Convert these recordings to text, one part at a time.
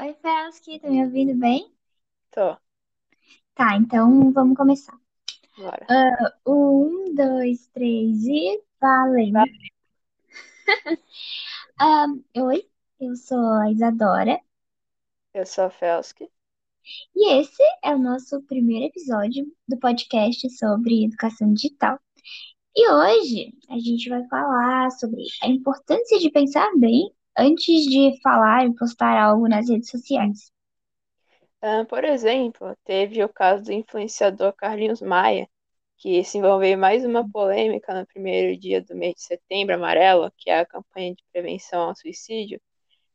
Oi, Felski, tá me ouvindo bem? Tô, Tá, então vamos começar. bora. Um, dois, três e valendo. Ah, oi, eu sou a Isadora Eu sou a Felski. e esse é o nosso primeiro episódio do podcast sobre educação digital. E hoje a gente vai falar sobre a importância de pensar bem antes de falar e postar algo nas redes sociais. Ah, por exemplo, teve o caso do influenciador Carlinhos Maia, que se envolveu em mais uma polêmica no primeiro dia do mês de setembro amarelo, que é a campanha de prevenção ao suicídio.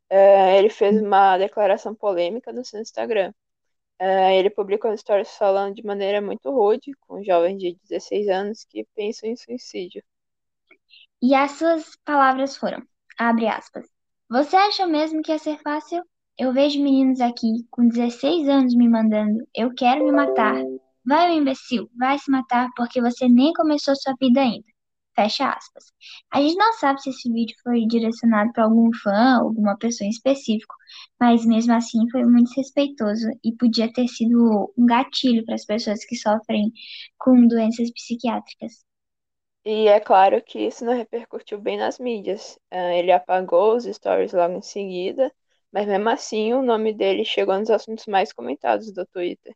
Ah, ele fez uma declaração polêmica no seu Instagram. Ah, ele publicou stories falando de maneira muito rude com jovens de 16 anos que pensam em suicídio. E as suas palavras foram, abre aspas, você acha mesmo que ia ser fácil? Eu vejo meninos aqui com 16 anos me mandando, eu quero me matar. Vai, ô imbecil, vai se matar porque você nem começou sua vida ainda. Fecha aspas. A gente não sabe se esse vídeo foi direcionado para algum fã, alguma pessoa em específico, mas mesmo assim foi muito respeitoso e podia ter sido um gatilho para as pessoas que sofrem com doenças psiquiátricas. E é claro que isso não repercutiu bem nas mídias. Ah, ele apagou os stories logo em seguida, mas mesmo assim o nome dele chegou nos assuntos mais comentados do Twitter.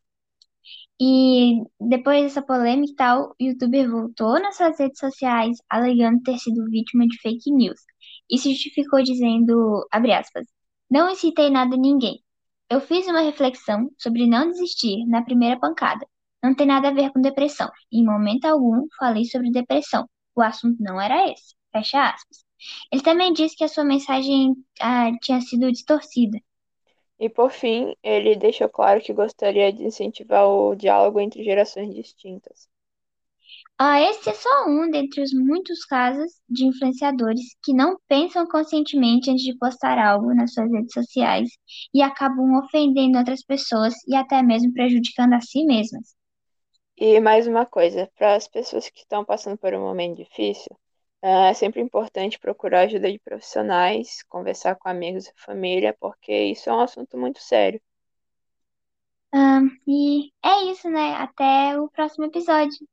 E depois dessa polêmica e tal, o youtuber voltou nas suas redes sociais alegando ter sido vítima de fake news. E se justificou dizendo, abre aspas, não incitei nada a ninguém. Eu fiz uma reflexão sobre não desistir na primeira pancada. Não tem nada a ver com depressão. Em momento algum falei sobre depressão. O assunto não era esse. Fecha aspas. Ele também disse que a sua mensagem ah, tinha sido distorcida. E por fim, ele deixou claro que gostaria de incentivar o diálogo entre gerações distintas. Ah, esse é só um dentre os muitos casos de influenciadores que não pensam conscientemente antes de postar algo nas suas redes sociais e acabam ofendendo outras pessoas e até mesmo prejudicando a si mesmas. E mais uma coisa, para as pessoas que estão passando por um momento difícil, ah, é sempre importante procurar ajuda de profissionais, conversar com amigos e família, porque isso é um assunto muito sério. Ah, e é isso, né? Até o próximo episódio.